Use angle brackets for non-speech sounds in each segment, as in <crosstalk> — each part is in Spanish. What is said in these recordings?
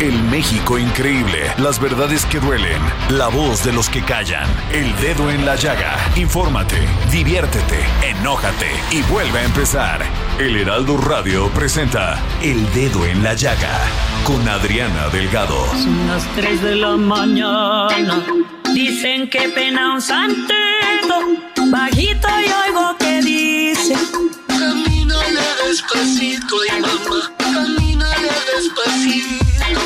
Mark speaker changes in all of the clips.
Speaker 1: El México increíble, las verdades que duelen, la voz de los que callan, el dedo en la llaga. Infórmate, diviértete, enójate y vuelve a empezar. El Heraldo Radio presenta El Dedo en la Llaga con Adriana Delgado.
Speaker 2: Son las 3 de la mañana. Dicen que pena un santeto. Bajito y oigo que dice:
Speaker 3: Camínale despacito y mamá, camínale despacito.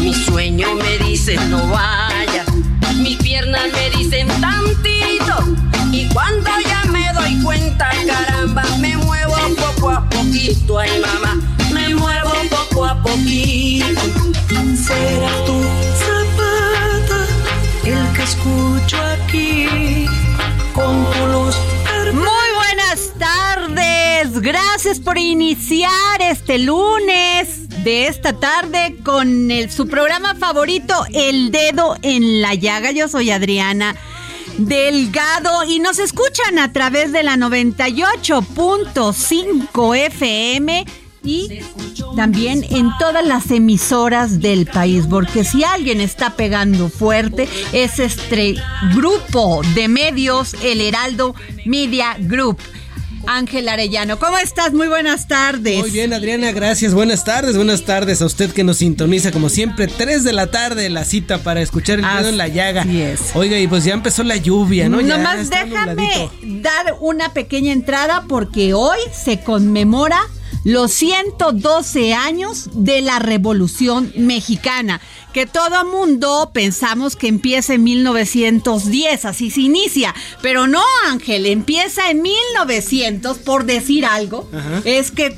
Speaker 2: Mi sueño me dice no vaya. Mis piernas me dicen tantito. Y cuando ya me doy cuenta, caramba, me muevo poco a poquito. Ay, mamá, me muevo poco a poquito. Será tu zapata el que escucho aquí con tu luz.
Speaker 4: Gracias por iniciar este lunes de esta tarde con su programa favorito, El Dedo en la Llaga. Yo soy Adriana Delgado y nos escuchan a través de la 98.5 FM y también en todas las emisoras del país, porque si alguien está pegando fuerte es este grupo de medios, el Heraldo Media Group. Ángel Arellano, ¿cómo estás? Muy buenas tardes.
Speaker 5: Muy bien, Adriana, gracias. Buenas tardes, buenas tardes a usted que nos sintoniza como siempre, 3 de la tarde la cita para escuchar el dedo en la llaga.
Speaker 4: Así es.
Speaker 5: Oiga, y pues ya empezó la lluvia, ¿no? Ya
Speaker 4: Nomás déjame
Speaker 5: nubladito.
Speaker 4: dar una pequeña entrada porque hoy se conmemora los 112 años de la Revolución Mexicana, que todo mundo pensamos que empieza en 1910, así se inicia, pero no, Ángel, empieza en 1900 por decir algo, es que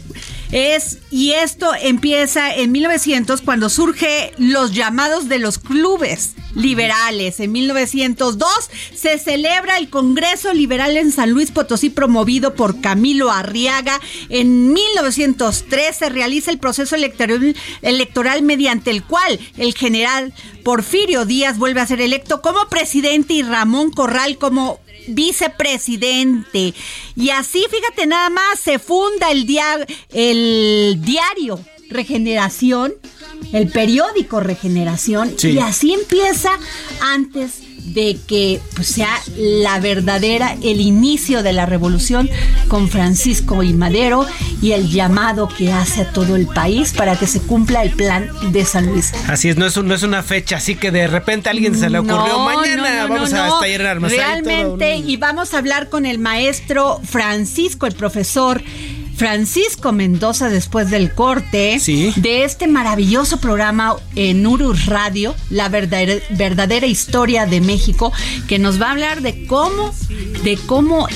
Speaker 4: es y esto empieza en 1900 cuando surge los llamados de los clubes liberales. En 1902 se celebra el Congreso Liberal en San Luis Potosí promovido por Camilo Arriaga. En 1903 se realiza el proceso electoral, electoral mediante el cual el general Porfirio Díaz vuelve a ser electo como presidente y Ramón Corral como vicepresidente. Y así, fíjate nada más, se funda el, dia- el diario Regeneración, el periódico Regeneración,
Speaker 5: Sí.
Speaker 4: y así empieza antes de que pues, sea la verdadera, el inicio de la revolución con Francisco y Madero y el llamado que hace a todo el país para que se cumpla el plan de San Luis.
Speaker 5: Así es no, es, un- no es una fecha así que de repente a alguien se le ocurrió
Speaker 4: No,
Speaker 5: mañana
Speaker 4: no,
Speaker 5: vamos a estallar en armas. Hay todo
Speaker 4: Realmente, y vamos a hablar con el maestro Francisco, el profesor Francisco Mendoza después del corte
Speaker 5: Sí.
Speaker 4: de este maravilloso programa en Urus Radio, la verdadera, verdadera historia de México, que nos va a hablar de cómo, de cómo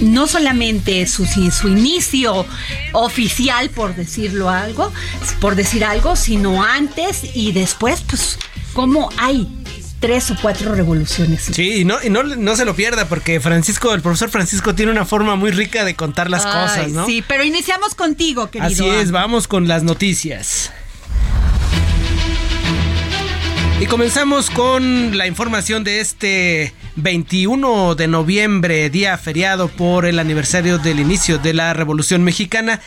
Speaker 4: no solamente su, su inicio oficial, por decirlo algo, por decir algo, sino antes y después, pues, cómo hay tres o cuatro revoluciones.
Speaker 5: Sí, y no, y no, no se lo pierda porque Francisco, el profesor Francisco tiene una forma muy rica de contar las
Speaker 4: Ay,
Speaker 5: cosas, ¿no?
Speaker 4: Sí, pero iniciamos contigo, querido.
Speaker 5: Así es, vamos con las noticias. Y comenzamos con la información de este 21 de noviembre, día feriado por el aniversario del inicio de la Revolución Mexicana.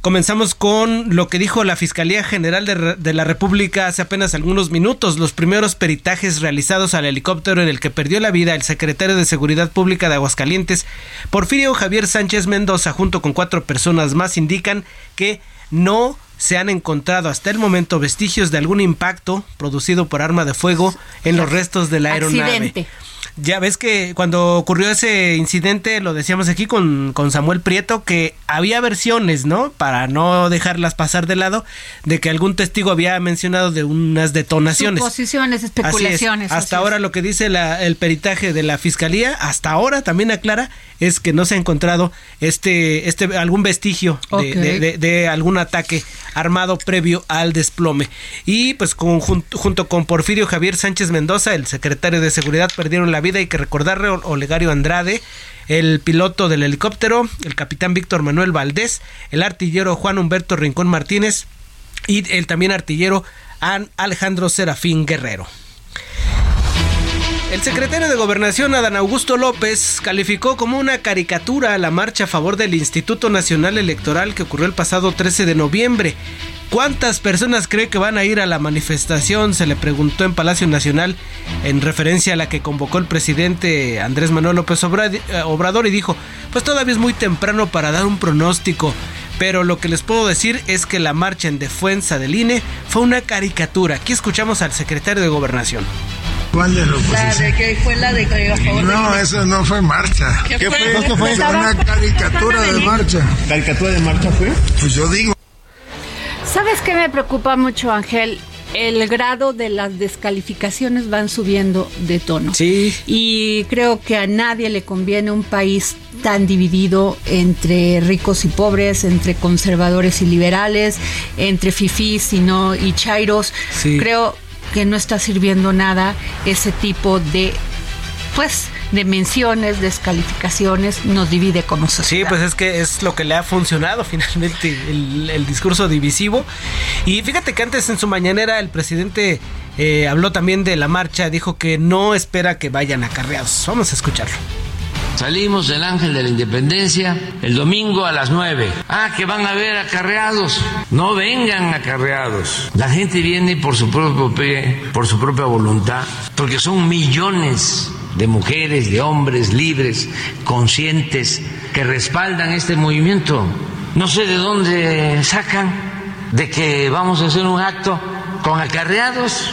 Speaker 5: Comenzamos con lo que dijo la Fiscalía General de, la República hace apenas algunos minutos. Los primeros peritajes realizados al helicóptero en el que perdió la vida el secretario de Seguridad Pública de Aguascalientes, Porfirio Javier Sánchez Mendoza, junto con cuatro personas más, indican que no se han encontrado hasta el momento vestigios de algún impacto producido por arma de fuego en los restos de la aeronave. Accidente. Ya ves que cuando ocurrió ese incidente, lo decíamos aquí con, con, Samuel Prieto, que había versiones, ¿no? Para no dejarlas pasar de lado, de que algún testigo había mencionado de unas detonaciones.
Speaker 4: Suposiciones, especulaciones.
Speaker 5: Hasta ahora lo que dice la, el peritaje de la fiscalía, hasta ahora también aclara, es que no se ha encontrado este, este algún vestigio de, de, algún ataque armado previo al desplome. Y pues con, junto, junto con Porfirio Javier Sánchez Mendoza, el secretario de Seguridad, perdieron la vida hay que recordarle Olegario Andrade, el piloto del helicóptero, el capitán Víctor Manuel Valdés, el artillero Juan Humberto Rincón Martínez y el también artillero Alejandro Serafín Guerrero. El secretario de Gobernación, Adán Augusto López, calificó como una caricatura la marcha a favor del Instituto Nacional Electoral que ocurrió el pasado 13 de noviembre. ¿Cuántas personas cree que van a ir a la manifestación? Se le preguntó en Palacio Nacional en referencia a la que convocó el presidente Andrés Manuel López eh, Obrador y dijo, pues todavía es muy temprano para dar un pronóstico, pero lo que les puedo decir es que la marcha en defensa del INE fue una caricatura. Aquí escuchamos al secretario de Gobernación.
Speaker 6: ¿Cuál de los
Speaker 7: La de que fue la de que
Speaker 6: No, eso no fue marcha.
Speaker 7: ¿Qué,
Speaker 6: ¿Qué
Speaker 7: fue?
Speaker 6: fue? ¿Qué fue? Una caricatura de marcha.
Speaker 8: ¿Caricatura de marcha fue?
Speaker 6: Pues yo digo.
Speaker 4: ¿Sabes qué me preocupa mucho, Ángel? el grado de las descalificaciones van subiendo de tono.
Speaker 5: Sí.
Speaker 4: Y creo que a nadie le conviene un país tan dividido entre ricos y pobres, entre conservadores y liberales, entre fifís y no y chairos.
Speaker 5: Sí.
Speaker 4: Creo que no está sirviendo nada ese tipo de pues de menciones, descalificaciones, nos divide como sociedad.
Speaker 5: Sí, pues es que es lo que le ha funcionado <laughs> finalmente el, discurso divisivo. Y fíjate que antes en su mañanera el presidente eh, habló también de la marcha, dijo que no espera que vayan acarreados. Vamos a escucharlo.
Speaker 9: Salimos del Ángel de la Independencia el domingo a las 9. Ah, que van a ver acarreados. No vengan acarreados. La gente viene por su propio por su propia voluntad, porque son millones de mujeres, de hombres libres, conscientes, que respaldan este movimiento. No sé de dónde sacan de que vamos a hacer un acto con acarreados.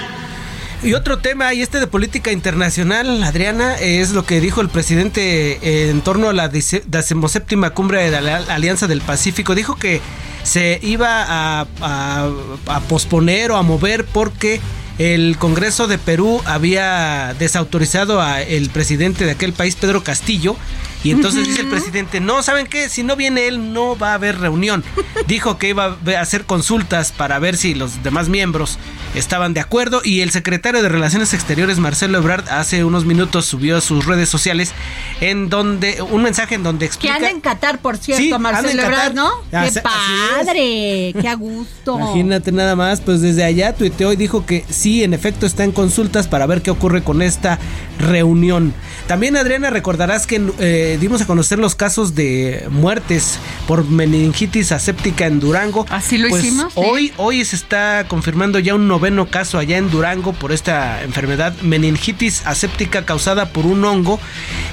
Speaker 5: Y otro tema, y este de política internacional, Adriana, es lo que dijo el presidente en torno a la decimoséptima cumbre de la Alianza del Pacífico. Dijo que se iba a, a posponer o a mover porque el Congreso de Perú había desautorizado a el presidente de aquel país, Pedro Castillo, y entonces dice el presidente, no, ¿saben qué? Si no viene él, no va a haber reunión. <laughs> Dijo que iba a hacer consultas para ver si los demás miembros estaban de acuerdo y el secretario de Relaciones Exteriores, Marcelo Ebrard, hace unos minutos subió a sus redes sociales en donde, un mensaje en donde explica...
Speaker 4: Que anda en Qatar, por cierto, Marcelo Ebrard, ¿no? ¡Qué padre! ¡Qué a gusto!
Speaker 5: Imagínate nada más, pues desde allá tuiteó y dijo que sí, en efecto está en consultas para ver qué ocurre con esta reunión. También, Adriana, recordarás que... Eh, dimos a conocer los casos de muertes por meningitis aséptica en Durango.
Speaker 4: Así lo
Speaker 5: pues
Speaker 4: hicimos.
Speaker 5: Hoy, hoy se está confirmando ya un noveno caso allá en Durango por esta enfermedad meningitis aséptica causada por un hongo.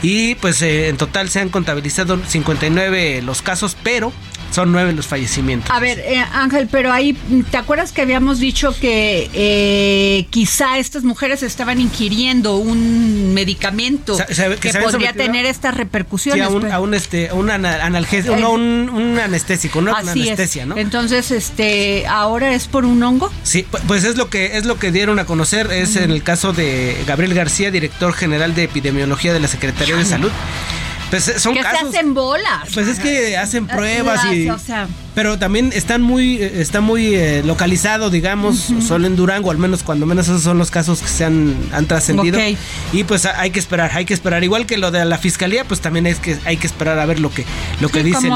Speaker 5: Y pues eh, en total se han contabilizado 59 los casos, pero son nueve los fallecimientos.
Speaker 4: A ver, eh, Ángel, pero ahí, ¿te acuerdas que habíamos dicho que eh, quizá estas mujeres estaban ingiriendo un medicamento que, podría tener estas repercusiones?
Speaker 5: Sí, a un, este, un, analgésico, no, un, anestésico, no una anestesia, ¿no?
Speaker 4: Entonces, este, ¿ahora es por un hongo?
Speaker 5: Sí, pues es lo que, es lo que dieron a conocer, es en el caso de Gabriel García, director general de epidemiología de la Secretaría de Salud. Pues eh, son
Speaker 4: que
Speaker 5: casos.
Speaker 4: se hacen bolas.
Speaker 5: Pues es que hacen pruebas y. pero también están muy, eh, está muy eh, localizado, digamos, solo en Durango, al menos cuando menos esos son los casos que se han, han trascendido. Y pues hay que esperar, hay que esperar. Igual que lo de la fiscalía, pues también es que hay que esperar a ver lo que, lo que dicen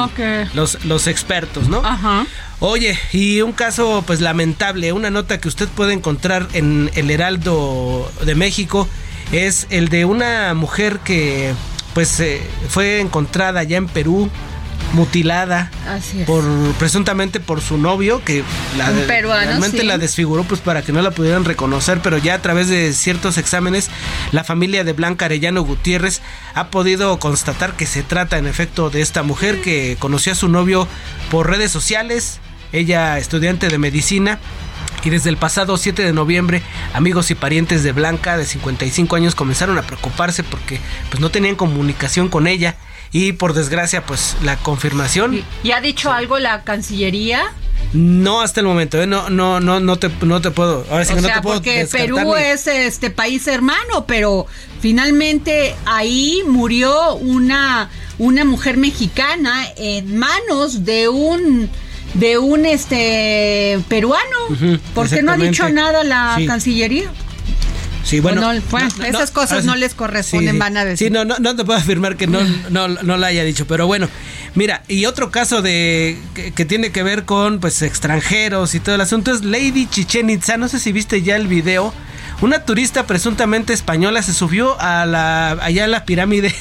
Speaker 5: Los, los expertos, ¿no?
Speaker 4: Ajá.
Speaker 5: Oye, y un caso pues lamentable, una nota que usted puede encontrar en el Heraldo de México es el de una mujer que pues eh, fue encontrada ya en Perú mutilada
Speaker 4: Así
Speaker 5: por presuntamente por su novio que la
Speaker 4: peruano,
Speaker 5: realmente
Speaker 4: sí.
Speaker 5: la desfiguró pues para que no la pudieran reconocer, pero ya a través de ciertos exámenes la familia de Blanca Arellano Gutiérrez ha podido constatar que se trata en efecto de esta mujer que conoció a su novio por redes sociales, ella estudiante de medicina y desde el pasado 7 de noviembre, amigos y parientes de Blanca de 55 años comenzaron a preocuparse porque pues no tenían comunicación con ella y por desgracia pues la confirmación
Speaker 4: ¿Y ha dicho algo la Cancillería?
Speaker 5: no hasta el momento, ¿eh? no no no no te no te puedo, ahora sí
Speaker 4: o
Speaker 5: que no te puedo
Speaker 4: porque Perú
Speaker 5: ni-
Speaker 4: es este país hermano, pero finalmente ahí murió una, una mujer mexicana en manos de un de un este peruano.
Speaker 5: Ujú,
Speaker 4: ¿Por qué no ha dicho nada la
Speaker 5: Sí.
Speaker 4: Cancillería?
Speaker 5: Sí, bueno,
Speaker 4: O no, bueno, esas cosas
Speaker 5: sí.
Speaker 4: no les corresponden, van a decir.
Speaker 5: Sí, no, no, no te puedo afirmar que no, no, no la haya dicho, pero bueno, mira, y otro caso de que, que tiene que ver con pues extranjeros y todo el asunto es Lady Chichen Itza, no sé si viste ya el video. Una turista presuntamente española se subió a la allá a la pirámide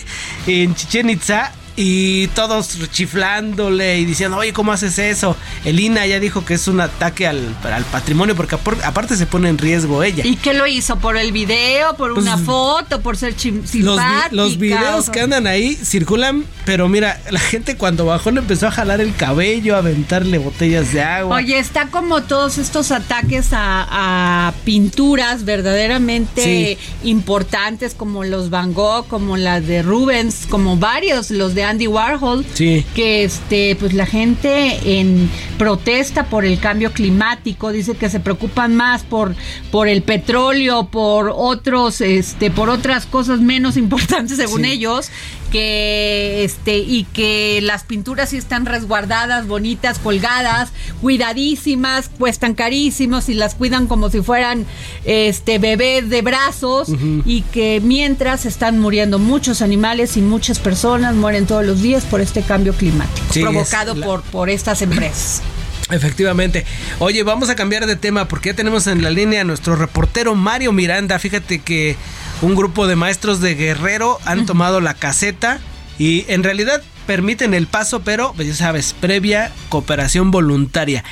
Speaker 5: en Chichen Itza y todos chiflándole y diciendo, oye, ¿cómo haces eso? El INA ya dijo que es un ataque al, al patrimonio porque aparte se pone en riesgo ella.
Speaker 4: ¿Y qué lo hizo? ¿Por el video? ¿por
Speaker 5: Pues,
Speaker 4: una foto? ¿por ser chim-
Speaker 5: Los, vi-
Speaker 4: simpática?
Speaker 5: los videos
Speaker 4: O-
Speaker 5: que andan ahí circulan, pero mira, la gente cuando bajó le empezó a jalar el cabello, a aventarle botellas de agua.
Speaker 4: Oye, está como todos estos ataques a, a pinturas verdaderamente importantes como los Van Gogh, como las de Rubens, como varios, los de Andy Warhol,
Speaker 5: Sí.
Speaker 4: que este, pues la gente en protesta por el cambio climático, dice que se preocupan más por, por el petróleo, por otros, este, por otras cosas menos <laughs> importantes según
Speaker 5: Sí.
Speaker 4: ellos, que este, y que las pinturas sí están resguardadas, bonitas, colgadas, cuidadísimas, cuestan carísimos y las cuidan como si fueran este bebés de brazos y que mientras están muriendo muchos animales y muchas personas mueren todos los días por este cambio climático
Speaker 5: Sí, es
Speaker 4: provocado
Speaker 5: la-
Speaker 4: por, por estas empresas.
Speaker 5: Efectivamente. Oye, vamos a cambiar de tema porque ya tenemos en la línea a nuestro reportero Mario Miranda. Fíjate que un grupo de maestros de Guerrero han tomado la caseta y en realidad permiten el paso, pero pues ya sabes, previa cooperación voluntaria.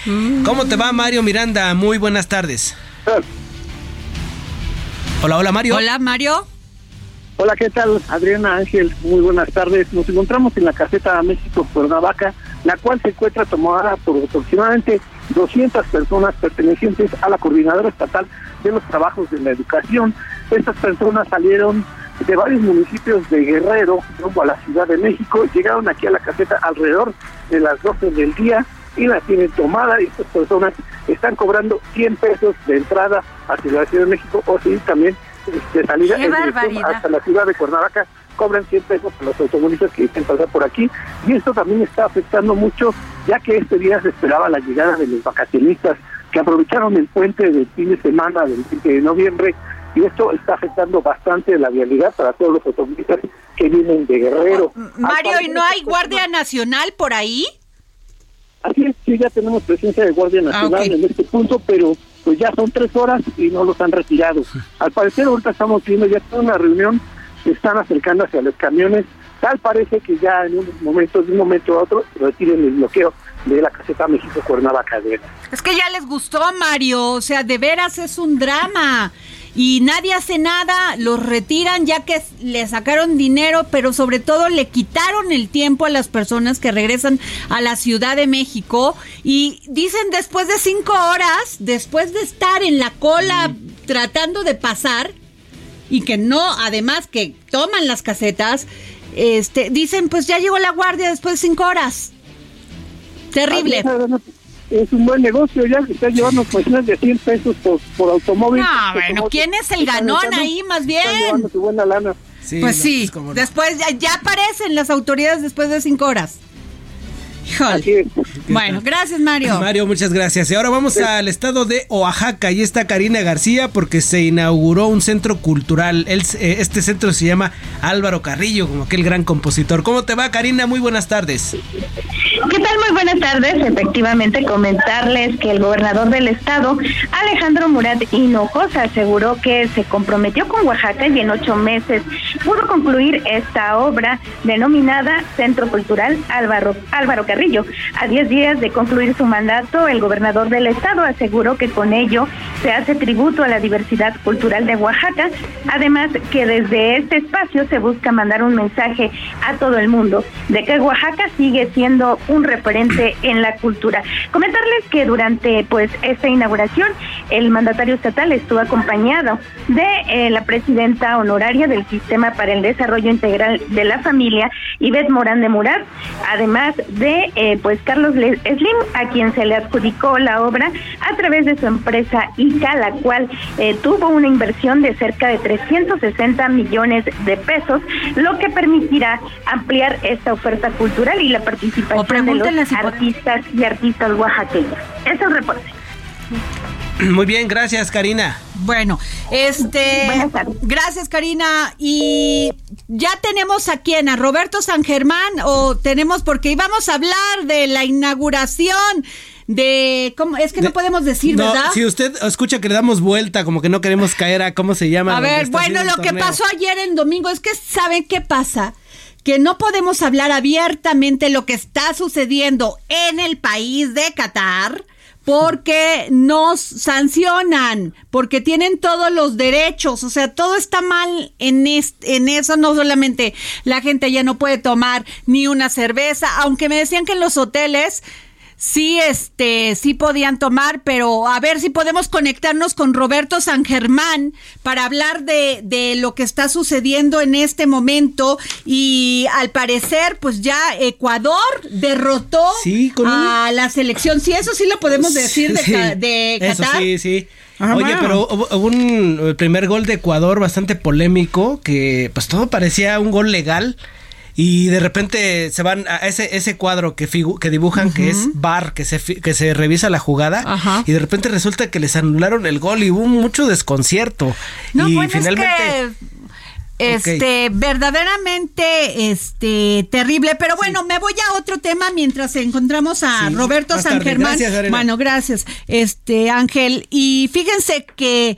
Speaker 5: ¿Cómo te va Mario Miranda? Muy buenas tardes. Hola, hola Mario.
Speaker 4: Hola Mario.
Speaker 10: Hola, ¿qué tal? Adriana Ángel, muy buenas tardes. Nos encontramos en la caseta México Cuernavaca, la cual se encuentra tomada por aproximadamente 200 personas pertenecientes a la Coordinadora Estatal de los Trabajos de la Educación. Estas personas salieron de varios municipios de Guerrero rumbo a la Ciudad de México, llegaron aquí a la caseta alrededor de las 12 del día y la tienen tomada y estas personas están cobrando 100 pesos de entrada hacia la Ciudad de México o sí también de salida
Speaker 4: ¡Qué
Speaker 10: en dirección hasta la ciudad de Cuernavaca cobran 100 pesos a los automovilistas que quieren pasar por aquí y esto también está afectando mucho ya que este día se esperaba la llegada de los vacacionistas que aprovecharon el puente del fin de semana del 20 de noviembre y esto está afectando bastante la vialidad para todos los automovilistas que vienen de Guerrero.
Speaker 4: Mario, ¿y no hay Guardia Nacional por ahí?
Speaker 10: Así es, sí, ya tenemos presencia de Guardia Nacional
Speaker 4: Ah, ok.
Speaker 10: en este punto, pero pues ya son tres horas y no los han retirado. Al parecer ahorita estamos viendo ya toda una reunión, están acercando hacia los camiones, tal parece que ya en un momento, de un momento a otro, retiren el bloqueo de la caseta México Cuernavaca. De
Speaker 4: Es que ya les gustó, Mario. O sea, de veras es un drama. Y nadie hace nada, los retiran ya que le sacaron dinero, pero sobre todo le quitaron el tiempo a las personas que regresan a la Ciudad de México. Y dicen después de cinco horas, después de estar en la cola tratando de pasar, y que no, además que toman las casetas, este, dicen pues ya llegó la guardia después de cinco horas. Terrible.
Speaker 10: Es un buen negocio, ya que está llevando <laughs> cuestiones de 100 pesos por, por automóvil.
Speaker 4: No, bueno, ¿quién es el ganón ahí más
Speaker 10: Están
Speaker 4: bien?
Speaker 10: llevando su buena lana.
Speaker 5: Sí,
Speaker 4: pues
Speaker 5: no,
Speaker 4: sí,
Speaker 5: pues, no.
Speaker 4: después ya, ya aparecen las autoridades después de cinco horas. Híjole. Bueno, gracias Mario. <laughs>
Speaker 5: Mario, muchas gracias. Y ahora vamos al estado de Oaxaca. Y está Karina García porque se inauguró un centro cultural. El- eh, este centro se llama Álvaro Carrillo, como aquel gran compositor. ¿Cómo te va, Karina? Muy buenas tardes.
Speaker 8: ¿Qué tal? Muy buenas tardes. Efectivamente, comentarles que el gobernador del estado, Alejandro Murat Hinojosa, aseguró que se comprometió con Oaxaca y en ocho meses pudo concluir esta obra denominada Centro Cultural Álvaro, Álvaro Carrillo. A diez días de concluir su mandato, el gobernador del estado aseguró que con ello se hace tributo a la diversidad cultural de Oaxaca, además que desde este espacio se busca mandar un mensaje a todo el mundo de que Oaxaca sigue siendo un referente en la cultura. Comentarles que durante pues esta inauguración el mandatario estatal estuvo acompañado de eh, la presidenta honoraria del Sistema para el Desarrollo Integral de la Familia, Ivette Morán de Murat, además de eh, pues Carlos Slim, a quien se le adjudicó la obra a través de su empresa ICA, la cual eh, tuvo una inversión de cerca de 360 millones de pesos, lo que permitirá ampliar esta oferta cultural y la participación de los
Speaker 4: pod-
Speaker 8: artistas y artistas oaxaqueños. Es el reporte. <clears throat>
Speaker 5: Muy bien, gracias, Karina.
Speaker 4: Bueno, este. Gracias, Karina. Y ya tenemos a quién, a Roberto San Germán, o tenemos, porque íbamos a hablar de la inauguración de. ¿cómo? Es que no podemos decir,
Speaker 5: No,
Speaker 4: ¿verdad?
Speaker 5: si usted escucha que le damos vuelta, como que no queremos caer a cómo se llama.
Speaker 4: A ver, bueno, lo que pasó ayer en domingo es que, ¿saben qué pasa? Que no podemos hablar abiertamente lo que está sucediendo en el país de Qatar porque nos sancionan, porque tienen todos los derechos, o sea, todo está mal en, en eso, no solamente la gente ya no puede tomar ni una cerveza, aunque me decían que en los hoteles sí, este, sí podían tomar, pero a ver si podemos conectarnos con Roberto San Germán para hablar de, de lo que está sucediendo en este momento y al parecer, pues ya Ecuador derrotó a la selección. Sí, eso sí lo podemos decir de,
Speaker 5: Sí, Eso
Speaker 4: Qatar.
Speaker 5: sí, sí.
Speaker 4: Ajá,
Speaker 5: Oye, pero hubo hubo un primer gol de Ecuador bastante polémico, que pues todo parecía un gol legal. Y de repente se van a ese, ese cuadro que, figu- que dibujan, que es bar, que se, que se revisa la jugada. Y de repente resulta que les anularon el gol y hubo mucho desconcierto.
Speaker 4: No,
Speaker 5: y
Speaker 4: bueno,
Speaker 5: finalmente.
Speaker 4: es que este verdaderamente este terrible, pero bueno, me voy a otro tema mientras encontramos a
Speaker 5: Sí,
Speaker 4: Roberto San. Germán.
Speaker 5: Gracias,
Speaker 4: bueno, gracias. Este Ángel y fíjense que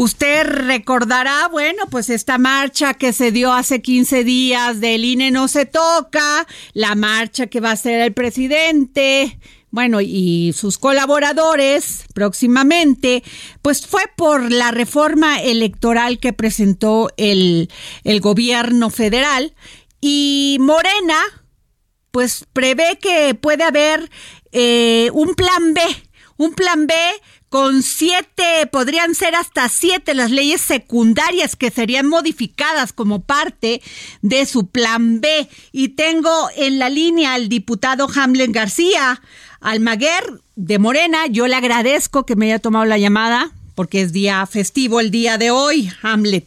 Speaker 4: Usted recordará, bueno, pues esta marcha que se dio hace 15 días del INE no se toca, la marcha que va a hacer el presidente, bueno, y sus colaboradores próximamente, pues fue por la reforma electoral que presentó el, el gobierno federal. Y Morena, pues prevé que puede haber eh, un plan B, un plan B con siete, podrían ser hasta siete las leyes secundarias que serían modificadas como parte de su plan B. Y tengo en la línea al diputado Hamlet García Almaguer de Morena. Yo le agradezco que me haya tomado la llamada porque es día festivo el día de hoy, Hamlet.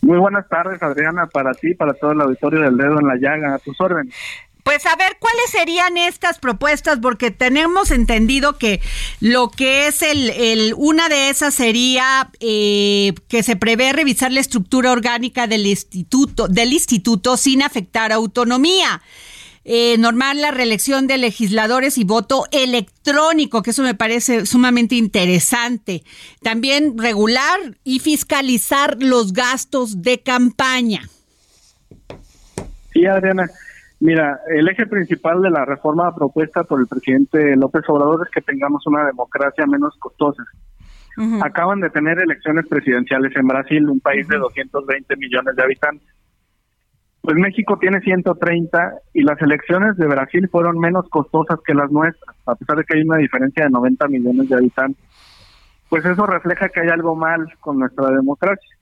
Speaker 7: Muy buenas tardes, Adriana, para ti, para todo el auditorio del dedo en la llaga, a tus órdenes.
Speaker 4: Pues a ver, ¿cuáles serían estas propuestas? Porque tenemos entendido que lo que es el, el una de esas sería eh, que se prevé revisar la estructura orgánica del instituto, del instituto sin afectar autonomía. Eh, normal la reelección de legisladores y voto electrónico, que eso me parece sumamente interesante. También regular y fiscalizar los gastos de campaña.
Speaker 7: Sí, Adriana. Mira, el eje principal de la reforma propuesta por el presidente López Obrador es que tengamos una democracia menos costosa. Acaban de tener elecciones presidenciales en Brasil, un país de 220 millones de habitantes. Pues México tiene 130 y las elecciones de Brasil fueron menos costosas que las nuestras, a pesar de que hay una diferencia de 90 millones de habitantes. Pues eso refleja que hay algo mal con nuestra democracia.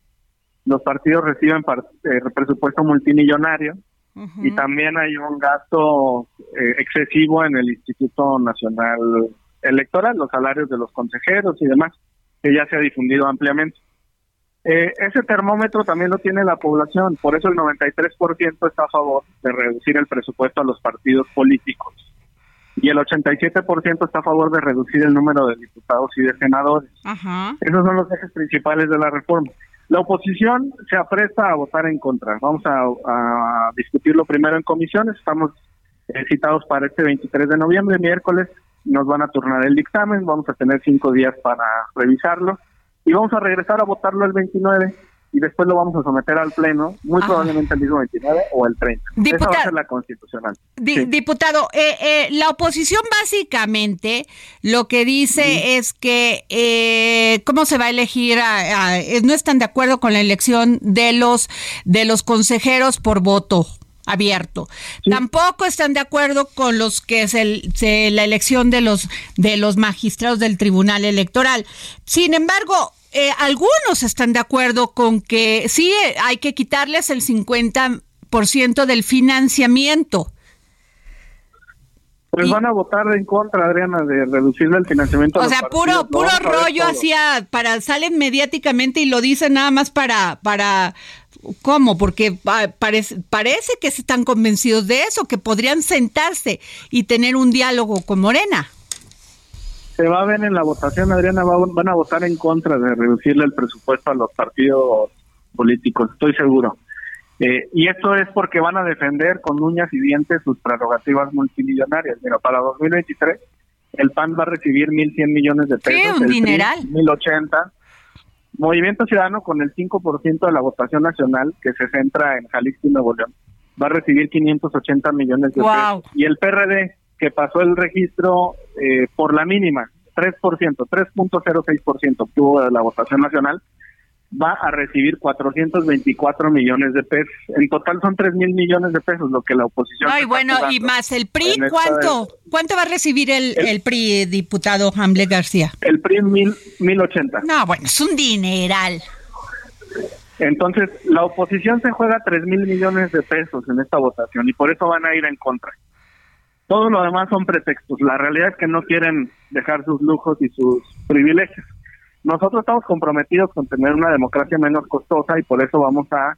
Speaker 7: Los partidos reciben par- eh, presupuesto multimillonario, y también hay un gasto eh, excesivo en el Instituto Nacional Electoral, los salarios de los consejeros y demás, que ya se ha difundido ampliamente.
Speaker 11: Eh, ese termómetro también lo tiene la población, por eso el 93% está a favor de reducir el presupuesto a los partidos políticos y el 87% está a favor de reducir el número de diputados y de senadores.
Speaker 4: Ajá.
Speaker 11: Esos son los ejes principales de la reforma. La oposición se apresta a votar en contra. Vamos a, discutirlo primero en comisiones. Estamos eh, citados para este 23 de noviembre, miércoles. Nos van a turnar el dictamen. Vamos a tener cinco días para revisarlo. Y vamos a regresar a votarlo el 29 y después lo vamos a someter al Pleno, muy
Speaker 4: Ajá.
Speaker 11: probablemente el mismo 29 o el 30. Esa va
Speaker 4: Diputado-
Speaker 11: a ser la constitucional.
Speaker 4: Di-
Speaker 11: Sí.
Speaker 4: Diputado, eh, eh, la oposición básicamente lo que dice es que eh, cómo se va a elegir, a- a- eh, no están de acuerdo con la elección de los de los consejeros por voto abierto. Tampoco están de acuerdo con los que es el, se- la elección de los de los magistrados del Tribunal Electoral. Sin embargo, eh, algunos están de acuerdo con que sí eh, hay que quitarles el 50% del financiamiento.
Speaker 11: Pues van a votar en contra, Adriana, de reducirle el financiamiento. a
Speaker 4: O
Speaker 11: los
Speaker 4: sea, puro puro
Speaker 11: a
Speaker 4: rollo hacia para salen mediáticamente y lo dicen nada más para para ¿cómo? Porque pa- parece parece que están convencidos de eso, que podrían sentarse y tener un diálogo con Morena.
Speaker 11: Se va a ver en la votación, Adriana, va- van a votar en contra de reducirle el presupuesto a los partidos políticos, estoy seguro. Eh, y esto es porque van a defender con uñas y dientes sus prerrogativas multimillonarias. Mira, para 2023 el PAN va a recibir 1.100 millones de pesos.
Speaker 4: un
Speaker 11: el PRI,
Speaker 4: dineral.
Speaker 11: 1.080. Movimiento Ciudadano con el 5% de la votación nacional que se centra en Jalisco y Nuevo León va a recibir 580 millones de
Speaker 4: Guau.
Speaker 11: pesos. Y el PRD que pasó el registro eh, por la mínima, 3%, 3.06% obtuvo de la votación nacional, va a recibir 424 millones de pesos. En total son 3 mil millones de pesos lo que la oposición...
Speaker 4: Ay, bueno, y más el PRI, ¿cuánto? ¿Cuánto va a recibir el, el PRI, diputado Hamlet García?
Speaker 11: El PRI mil, 1080.
Speaker 4: No, bueno, es un dineral.
Speaker 11: Entonces, la oposición se juega 3 mil millones de pesos en esta votación y por eso van a ir en contra. Todo lo demás son pretextos. La realidad es que no quieren dejar sus lujos y sus privilegios. Nosotros estamos comprometidos con tener una democracia menos costosa y por eso vamos a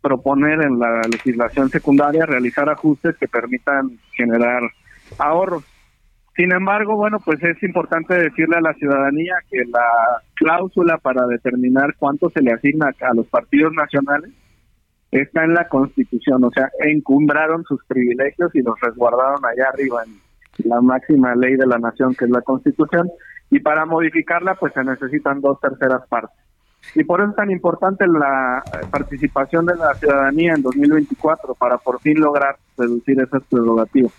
Speaker 11: proponer en la legislación secundaria realizar ajustes que permitan generar ahorros. Sin embargo, bueno, pues es importante decirle a la ciudadanía que la cláusula para determinar cuánto se le asigna a los partidos nacionales está en la Constitución, o sea, encumbraron sus privilegios y los resguardaron allá arriba en la máxima ley de la nación, que es la Constitución, y para modificarla, pues se necesitan dos terceras partes. Y por eso es tan importante la participación de la ciudadanía en 2024 para por fin lograr reducir esas prerrogativas.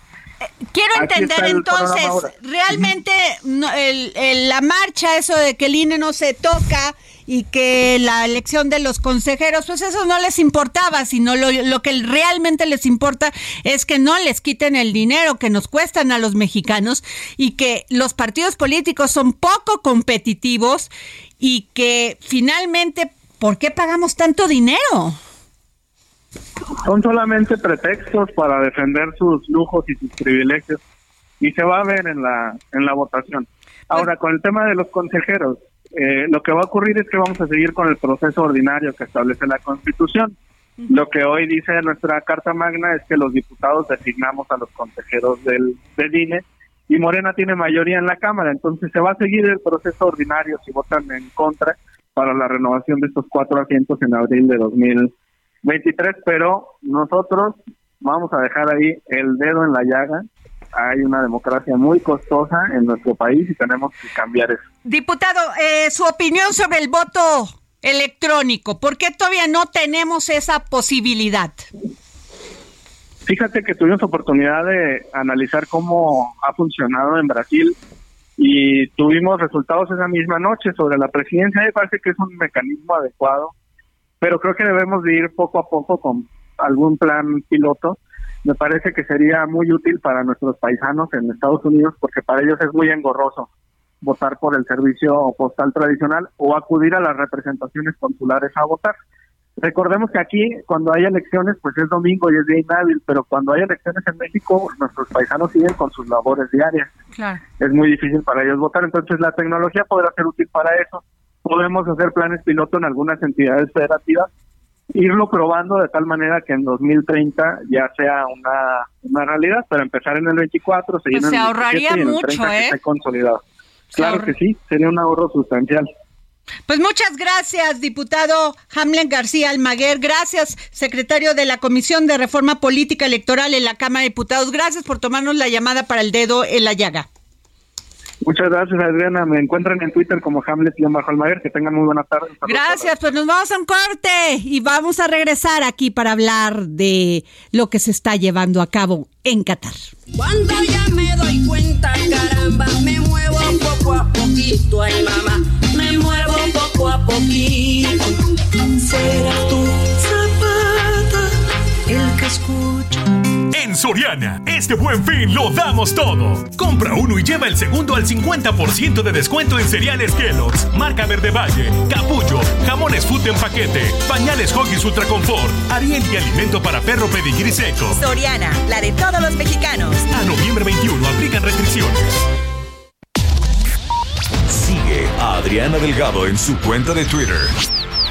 Speaker 4: Quiero entender
Speaker 11: el
Speaker 4: entonces, realmente no, el- el- la marcha, eso de que el INE no se toca y que la elección de los consejeros, pues eso no les importaba, sino lo, lo que realmente les importa es que no les quiten el dinero que nos cuestan a los mexicanos y que los partidos políticos son poco competitivos y que finalmente, ¿por qué pagamos tanto dinero?
Speaker 11: Son solamente pretextos para defender sus lujos y sus privilegios y se va a ver en la en la votación. Ahora, con el tema de los consejeros, eh, lo que va a ocurrir es que vamos a seguir con el proceso ordinario que establece la Constitución. Lo que hoy dice nuestra Carta Magna es que los diputados designamos a los consejeros del, del INE y Morena tiene mayoría en la Cámara, entonces se va a seguir el proceso ordinario si votan en contra para la renovación de estos cuatro asientos en abril de 2023, pero nosotros vamos a dejar ahí el dedo en la llaga. Hay una democracia muy costosa en nuestro país y tenemos que cambiar eso.
Speaker 4: Diputado, eh, su opinión sobre el voto electrónico. ¿Por qué todavía no tenemos esa posibilidad?
Speaker 11: Fíjate que tuvimos oportunidad de analizar cómo ha funcionado en Brasil y tuvimos resultados esa misma noche sobre la presidencia. Me parece que es un mecanismo adecuado, pero creo que debemos de ir poco a poco con algún plan piloto. Me parece que sería muy útil para nuestros paisanos en Estados Unidos porque para ellos es muy engorroso votar por el servicio postal tradicional o acudir a las representaciones consulares a votar. Recordemos que aquí cuando hay elecciones pues es domingo y es día inhábil, pero cuando hay elecciones en México nuestros paisanos siguen con sus labores diarias.
Speaker 4: Claro.
Speaker 11: Es muy difícil para ellos votar, entonces la tecnología podrá ser útil para eso,
Speaker 7: podemos hacer planes piloto en algunas entidades federativas, irlo probando de tal manera que en 2030 ya sea una, una realidad, pero empezar en el 24, seguir
Speaker 4: Pues
Speaker 7: en
Speaker 4: se
Speaker 7: el
Speaker 4: ahorraría
Speaker 7: 27 y en el
Speaker 4: mucho,
Speaker 7: 30 que
Speaker 4: ¿eh?
Speaker 7: esté consolidado.
Speaker 4: Se
Speaker 7: Claro que sí, sería un ahorro sustancial.
Speaker 4: Pues muchas gracias, diputado Hamlen García Almaguer. Gracias, secretario de la Comisión de Reforma Política Electoral en la Cámara de Diputados. Gracias por tomarnos la llamada para el dedo en la llaga.
Speaker 7: Muchas gracias, Adriana. Me encuentran en Twitter como Hamlet-Almaguer. Que tengan muy buenas tardes.
Speaker 4: Gracias, pues nos vamos a un corte y vamos a regresar aquí para hablar de lo que se está llevando a cabo en Qatar.
Speaker 2: Cuando ya me doy cuenta, caramba, me muevo poco a poquito, ay mamá, me muevo poco a poquito. Será tu zapata el escucha.
Speaker 12: En Soriana, este buen fin lo damos todo. Compra uno y lleva el segundo al 50% de descuento en cereales Kellogg's, marca Verde Valle, Capullo, jamones Food en paquete, pañales Hoggies Ultra Confort, Ariel y alimento para perro pedigrí seco.
Speaker 13: Soriana, la de todos los mexicanos.
Speaker 12: A noviembre 21 aplican restricciones.
Speaker 1: Sigue a Adriana Delgado en su cuenta de Twitter.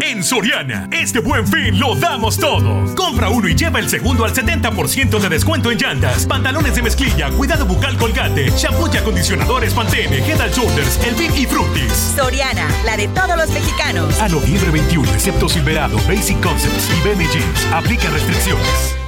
Speaker 12: En Soriana, este buen fin lo damos todo. Compra uno y lleva el segundo al 70% de descuento en llantas, pantalones de mezclilla, cuidado bucal colgate, shampoo y acondicionadores Pantene, Head and Shoulders, Elvin y Fructis.
Speaker 13: Soriana, la de todos los mexicanos.
Speaker 12: A noviembre 21, excepto Silverado, Basic Concepts y Jeans. Aplica restricciones.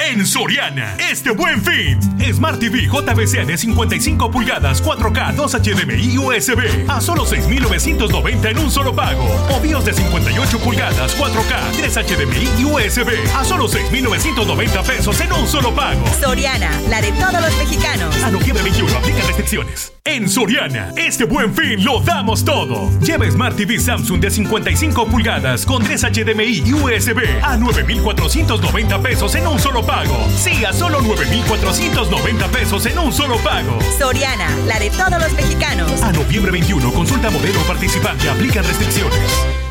Speaker 12: En Soriana, este buen fin. Smart TV JBC de 55 pulgadas, 4K, 2 HDMI y USB. A solo 6,990 en un solo pago. O BIOS de 58 pulgadas, 4K, 3 HDMI y USB. A solo 6,990 pesos en un solo pago.
Speaker 13: Soriana, la de todos los mexicanos.
Speaker 12: A noviembre 21 aplica restricciones. En Soriana, este buen fin lo damos todo. Lleva Smart TV Samsung de 55 pulgadas con 3 HDMI y USB a 9,490 pesos en un solo pago. Sí, a solo 9,490 pesos en un solo pago.
Speaker 13: Soriana, la de todos los mexicanos.
Speaker 12: A noviembre 21, consulta modelo participante, aplican restricciones.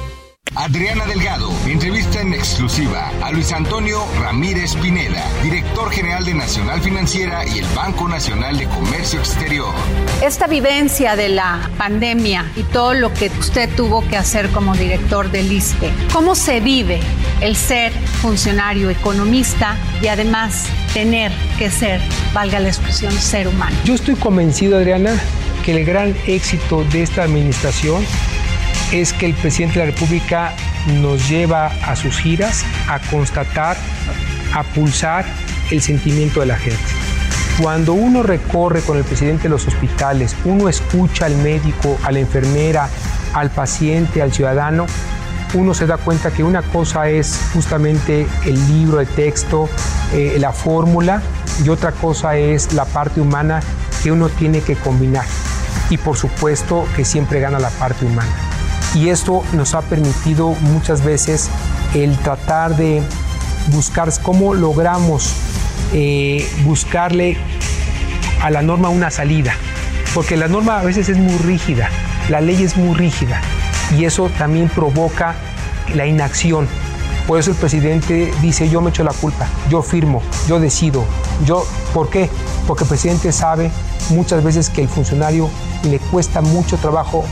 Speaker 14: Adriana Delgado entrevista en exclusiva a Luis Antonio Ramírez Pineda, director general de Nacional Financiera y el Banco Nacional de Comercio Exterior.
Speaker 15: Esta vivencia de la pandemia y todo lo que usted tuvo que hacer como director del ISPE, ¿cómo se vive el ser funcionario economista y además tener que ser, valga la expresión, ser humano.
Speaker 16: Yo estoy convencido, Adriana, que el gran éxito de esta administración es que el presidente de la República nos lleva a sus giras a constatar, a pulsar el sentimiento de la gente. Cuando uno recorre con el presidente de los hospitales, uno escucha al médico, a la enfermera, al paciente, al ciudadano, uno se da cuenta que una cosa es justamente el libro de texto, eh, la fórmula, y otra cosa es la parte humana que uno tiene que combinar. Y por supuesto que siempre gana la parte humana. Y esto nos ha permitido muchas veces el tratar de buscar cómo logramos eh, buscarle a la norma una salida. Porque la norma a veces es muy rígida, la ley es muy rígida y eso también provoca la inacción. Por eso el presidente dice, yo me echo la culpa, yo firmo, yo decido. Yo, ¿Por qué? Porque el presidente sabe muchas veces que el funcionario le cuesta mucho trabajo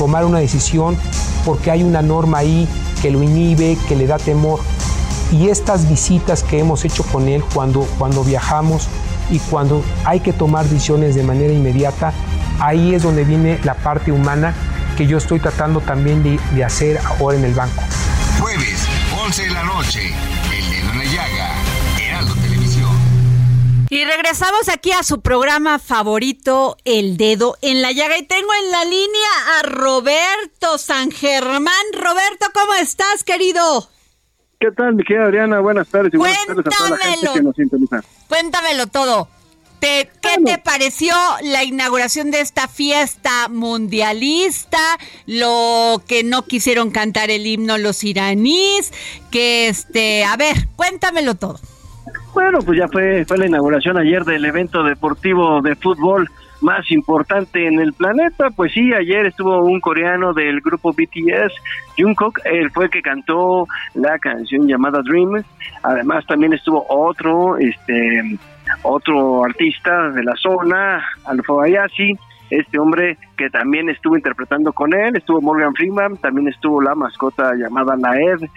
Speaker 16: tomar una decisión porque hay una norma ahí que lo inhibe, que le da temor. Y estas visitas que hemos hecho con él cuando, cuando viajamos y cuando hay que tomar decisiones de manera inmediata, ahí es donde viene la parte humana que yo estoy tratando también de, hacer ahora en el banco.
Speaker 14: Jueves, 11 de la noche, Llaga.
Speaker 4: Y regresamos aquí a su programa favorito, El Dedo en la Llaga. Y tengo en la línea a Roberto San Germán. Roberto, ¿cómo estás, querido?
Speaker 7: ¿Qué tal, mi querida Adriana? Buenas tardes y buenas tardes a toda la gente que nos sintoniza.
Speaker 4: Cuéntamelo todo. Te- ¿Qué te pareció la inauguración de esta fiesta mundialista? Lo que no quisieron cantar el himno los iraníes, que este, a ver, cuéntamelo todo.
Speaker 7: Bueno, pues ya fue, fue la inauguración ayer del evento deportivo de fútbol más importante en el planeta. Pues sí, ayer estuvo un coreano del grupo BTS, Jungkook, él fue el que cantó la canción llamada Dream. Además también estuvo otro, este, otro artista de la zona, Alfa Ayasi, este hombre que también estuvo interpretando con él, estuvo Morgan Freeman, también estuvo la mascota llamada Naed,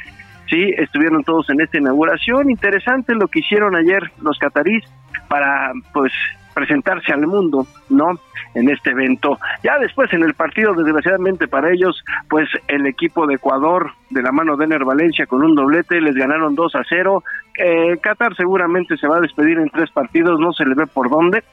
Speaker 7: sí, estuvieron todos en esta inauguración, interesante lo que hicieron ayer los catarís para pues presentarse al mundo, ¿no? En este evento. Ya después en el partido, desgraciadamente para ellos, pues el equipo de Ecuador, de la mano de Ener Valencia con un doblete, les ganaron 2 a 0. Eh, Qatar seguramente se va a despedir en tres partidos, no se le ve por dónde.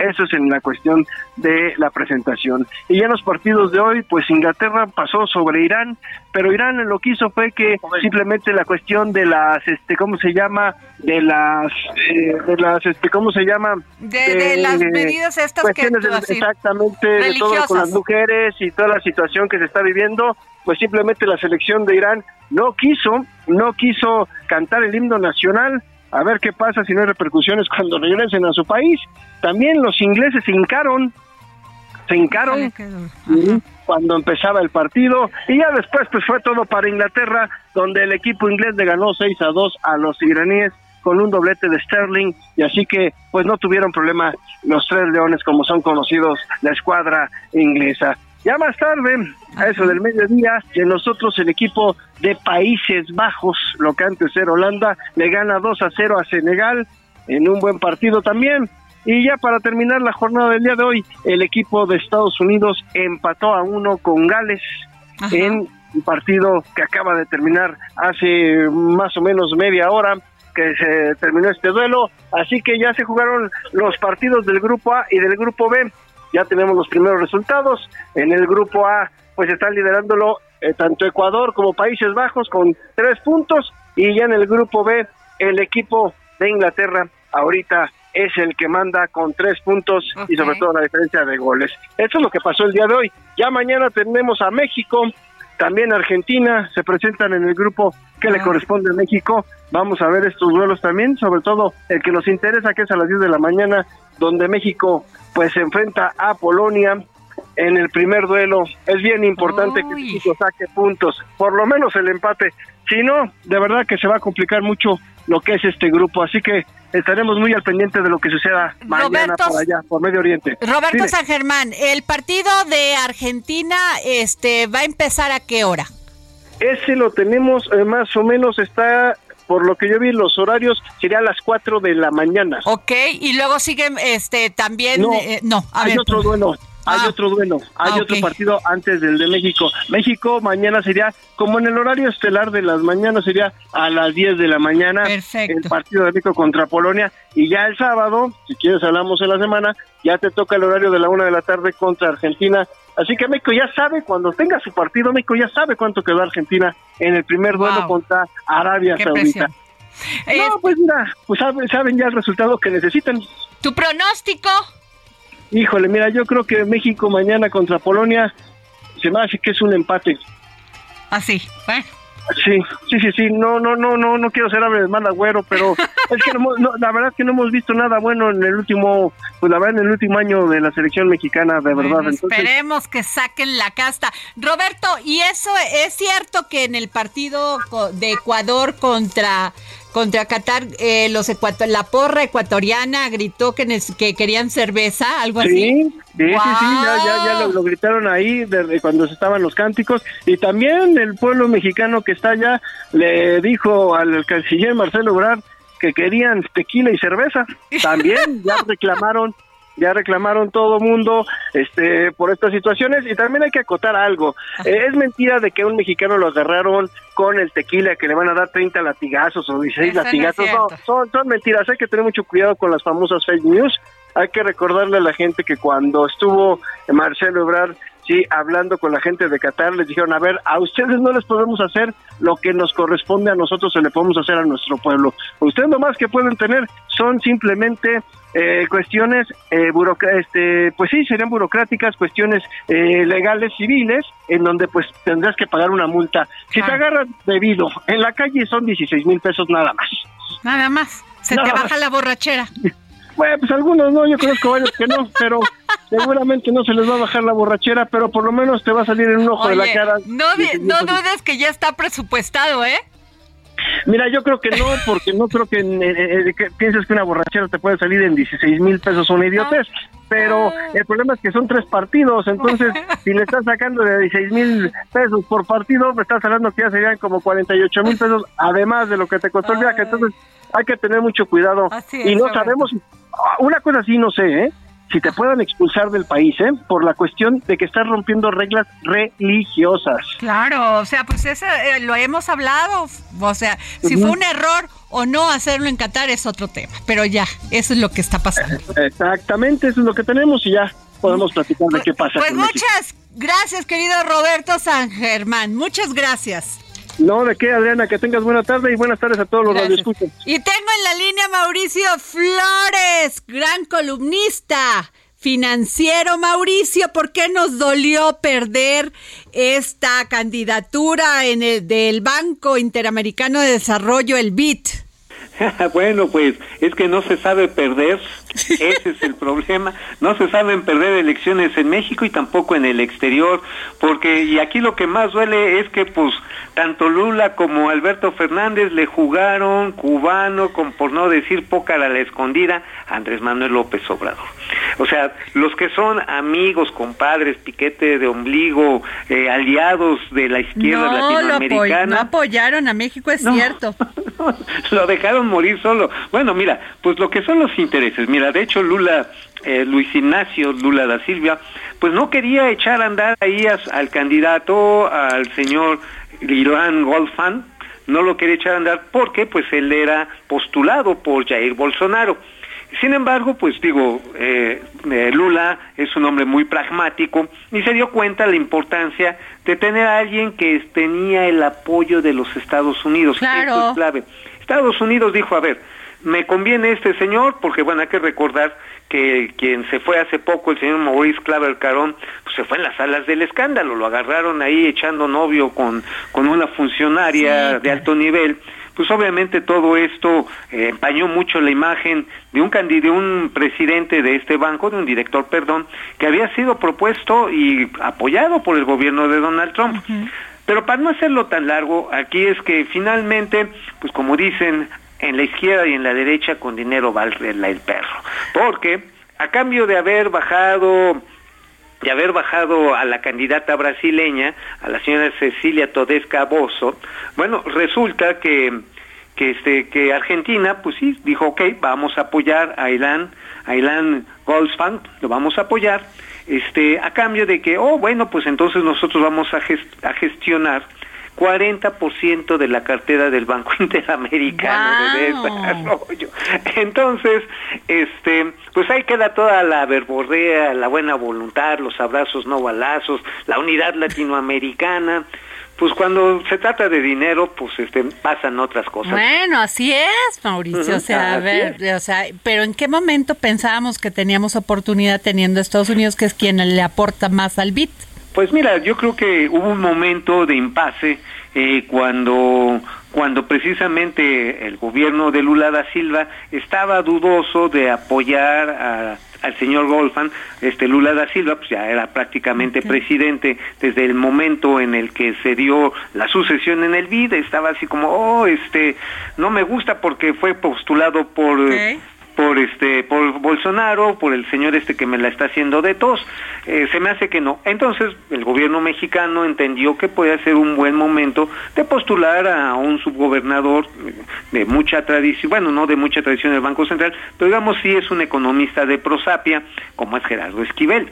Speaker 7: Eso es en la cuestión de la presentación. Y ya en los partidos de hoy, pues Inglaterra pasó sobre Irán, pero Irán lo que hizo fue que simplemente la cuestión de las, este, ¿cómo se llama? De las, eh, de las, este, ¿cómo se llama?
Speaker 4: De, de las medidas estas que tú así,
Speaker 7: exactamente de todo con las mujeres y toda la situación que se está viviendo, pues simplemente la selección de Irán no quiso, no quiso cantar el himno nacional. A ver qué pasa si no hay repercusiones <laughs> cuando regresen a su país. También los ingleses se hincaron, se hincaron cuando empezaba el partido. Y ya después pues fue todo para Inglaterra donde el equipo inglés le ganó 6 a 2 a los iraníes con un doblete de Sterling. Y así que pues no tuvieron problema los tres leones como son conocidos la escuadra inglesa. Ya más tarde, a eso del mediodía, que nosotros el equipo de Países Bajos, lo que antes era Holanda, le gana 2 a 0 a Senegal en un buen partido también. Y ya para terminar la jornada del día de hoy, el equipo de Estados Unidos empató a uno con Gales en un partido que acaba de terminar hace más o menos media hora que se terminó este duelo. Así que ya se jugaron los partidos del grupo A y del grupo B. Ya tenemos los primeros resultados. En el grupo A, pues están liderándolo eh, tanto Ecuador como Países Bajos con tres puntos. Y ya en el grupo B, el equipo de Inglaterra ahorita es el que manda con tres puntos y sobre todo la diferencia de goles. Eso es lo que pasó el día de hoy. Ya mañana tenemos a México, también Argentina, se presentan en el grupo que le corresponde a México. Vamos a ver estos duelos también, sobre todo el que nos interesa, que es a las 10 de la mañana, donde México pues se enfrenta a Polonia en el primer duelo. Es bien importante que México saque puntos, por lo menos el empate. Si no, de verdad que se va a complicar mucho lo que es este grupo. Así que estaremos muy al pendiente de lo que suceda mañana
Speaker 4: Roberto-
Speaker 7: por allá, por Medio Oriente.
Speaker 4: Roberto
Speaker 7: Dime.
Speaker 4: San Germán, el partido de Argentina este va a empezar a qué hora?
Speaker 7: Ese lo tenemos eh, más o menos, está por lo que yo vi los horarios sería a las 4 de la mañana.
Speaker 4: Ok, y luego sigue este también
Speaker 7: No,
Speaker 4: eh, no, a
Speaker 7: hay
Speaker 4: ver,
Speaker 7: otro duelo. Hay
Speaker 4: Ah.
Speaker 7: otro duelo, hay
Speaker 4: Ah,
Speaker 7: otro partido antes del de México. México mañana sería, como en el horario estelar de las mañanas, sería a las 10 de la mañana el partido de México contra Polonia. Y ya el sábado, si quieres hablamos en la semana, ya te toca el horario de la una de la tarde contra Argentina. Así que México ya sabe, cuando tenga su partido, México ya sabe cuánto quedó Argentina en el primer duelo
Speaker 4: Wow.
Speaker 7: contra Arabia
Speaker 4: Qué
Speaker 7: Saudita.
Speaker 4: presión.
Speaker 7: No, pues mira, pues saben, saben ya el resultado que necesitan.
Speaker 4: ¿Tu pronóstico?
Speaker 7: Híjole, mira, yo creo que México mañana contra Polonia se me hace que es un empate.
Speaker 4: Así, bueno.
Speaker 7: Sí, sí, sí, sí, no, no, no, no, no quiero ser de mal agüero, pero <laughs> es que no no, la verdad es que no hemos visto nada bueno en el último, pues la verdad en el último año de la selección mexicana, de verdad.
Speaker 4: Bueno,
Speaker 7: Entonces,
Speaker 4: esperemos que saquen la casta. Roberto, ¿y eso es cierto que en el partido de Ecuador contra contra Qatar eh, los ecuato- la porra ecuatoriana gritó que, que querían cerveza, algo
Speaker 7: Sí,
Speaker 4: así?
Speaker 7: sí, sí, sí, ya, ya, ya lo, lo gritaron ahí de- cuando se estaban los cánticos y también el pueblo mexicano que está allá le dijo al canciller Marcelo Ebrard que querían tequila y cerveza. También ya <laughs> reclamaron, ya reclamaron todo mundo este por estas situaciones y también hay que acotar algo. Eh, es mentira de que a un mexicano lo agarraron con el tequila que le van a dar 30 latigazos o 16
Speaker 4: Eso no es
Speaker 7: latigazos. No, son, son mentiras. Hay que tener mucho cuidado con las famosas fake news. Hay que recordarle a la gente que cuando estuvo Marcelo Ebrard, sí, hablando con la gente de Qatar, les dijeron, a ver, a ustedes no les podemos hacer lo que nos corresponde a nosotros, se le podemos hacer a nuestro pueblo. Ustedes lo más que pueden tener son simplemente eh, cuestiones, eh, este, pues sí, serían burocráticas, cuestiones eh, legales, civiles, en donde pues tendrás que pagar una multa. Si te agarras debido en la calle son 16 mil pesos nada más.
Speaker 4: Nada más. Se
Speaker 7: Nada
Speaker 4: te
Speaker 7: más.
Speaker 4: baja la borrachera. <laughs>
Speaker 7: Bueno, pues algunos no, yo conozco varios que no, <laughs> pero seguramente no se les va a bajar la borrachera, pero por lo menos te va a salir en un ojo de la cara.
Speaker 4: no, no dudes que ya está presupuestado, ¿eh?
Speaker 7: Mira, yo creo que no, porque no creo que, eh, eh, que pienses que una borrachera te puede salir en 16 mil pesos una idiotez, pero el problema es que son tres partidos, entonces <laughs> si le estás sacando de 16 mil pesos por partido, me estás hablando que ya serían como 48 mil pesos, además de lo que te costó el viaje, entonces hay que tener mucho cuidado.
Speaker 4: Así
Speaker 7: y no sabemos, una cosa sí no sé, ¿eh? si te puedan expulsar del país, ¿eh? por la cuestión de que estás rompiendo reglas religiosas.
Speaker 4: Claro, o sea, pues eso eh, lo hemos hablado. O sea, si fue un error o no hacerlo en Qatar es otro tema. Pero ya, eso es lo que está pasando.
Speaker 7: Exactamente, eso es lo que tenemos y ya podemos platicar de qué pasa.
Speaker 4: Pues
Speaker 7: México.
Speaker 4: muchas gracias, querido Roberto San Germán. Muchas gracias.
Speaker 7: No, de qué, Adriana, que tengas buena tarde y buenas tardes a todos los radioescuchas.
Speaker 4: Y tengo en la línea Mauricio Flores, gran columnista, financiero. Mauricio, ¿por qué nos dolió perder esta candidatura en el del Banco Interamericano de Desarrollo, el BIT? <laughs>
Speaker 17: bueno, pues es que no se sabe perder, ese es el problema. No se saben perder elecciones en México y tampoco en el exterior, porque y aquí lo que más duele es que pues tanto Lula como Alberto Fernández le jugaron cubano, con por no decir pócar a la escondida, a Andrés Manuel López Obrador. O sea, los que son amigos, compadres, piquete de ombligo, eh, aliados de la izquierda
Speaker 4: No, lo apoy-
Speaker 17: latinoamericana.
Speaker 4: no apoyaron a México, es
Speaker 17: No.
Speaker 4: cierto. <laughs>
Speaker 17: lo dejaron morir solo. Bueno, mira, pues lo que son los intereses. Mira, de hecho Lula, eh, Luis Ignacio Lula da Silvia, pues no quería echar a andar ahí al candidato, al señor Irán Golfan, no lo quería echar a andar porque pues él era postulado por Jair Bolsonaro. Sin embargo, pues digo, eh, eh, Lula es un hombre muy pragmático y se dio cuenta la importancia de tener a alguien que tenía el apoyo de los Estados Unidos.
Speaker 4: Claro.
Speaker 17: Esto es clave. Estados Unidos dijo, a ver, me conviene este señor, porque bueno, hay que recordar que quien se fue hace poco, el señor Maurice Claver Carón, pues se fue en las alas del escándalo, lo agarraron ahí echando novio con, con una funcionaria de alto nivel, pues obviamente todo esto eh, empañó mucho la imagen de un de un presidente de este banco, de un director, perdón, que había sido propuesto y apoyado por el gobierno de Donald Trump. Pero para no hacerlo tan largo, aquí es que finalmente, pues como dicen, en la izquierda y en la derecha con dinero va el, perro. Porque a cambio de haber bajado de haber bajado a la candidata brasileña, a la señora Cecilia Todesca Bozo, bueno, resulta que que este que Argentina pues sí dijo ok vamos a apoyar a Ilan a Ilan Goldsfang lo vamos a apoyar este a cambio de que oh bueno pues entonces nosotros vamos a gestionar 40% de la cartera del Banco <laughs> Interamericano de Desarrollo. Entonces, este, pues ahí queda toda la verborrea, la buena voluntad, los abrazos no balazos, la unidad latinoamericana. Pues cuando se trata de dinero, pues este, pasan otras cosas.
Speaker 4: Bueno, así es, Mauricio. O sea, a ver, o sea, pero ¿en qué momento pensábamos que teníamos oportunidad teniendo a Estados Unidos, que es quien le aporta más al BIT?
Speaker 17: Pues mira, yo creo que hubo un momento de impasse eh, cuando cuando precisamente el gobierno de Lula da Silva estaba dudoso de apoyar a- al señor Golfan, este Lula da Silva pues ya era prácticamente presidente desde el momento en el que se dio la sucesión en el BID, estaba así como, oh, este, no me gusta porque fue postulado por por este por Bolsonaro, por el señor este que me la está haciendo de tos, eh, se me hace que no. Entonces el gobierno mexicano entendió que puede ser un buen momento de postular a un subgobernador de mucha tradición, bueno, no de mucha tradición del Banco Central, pero digamos sí es un economista de prosapia, como es Gerardo Esquivel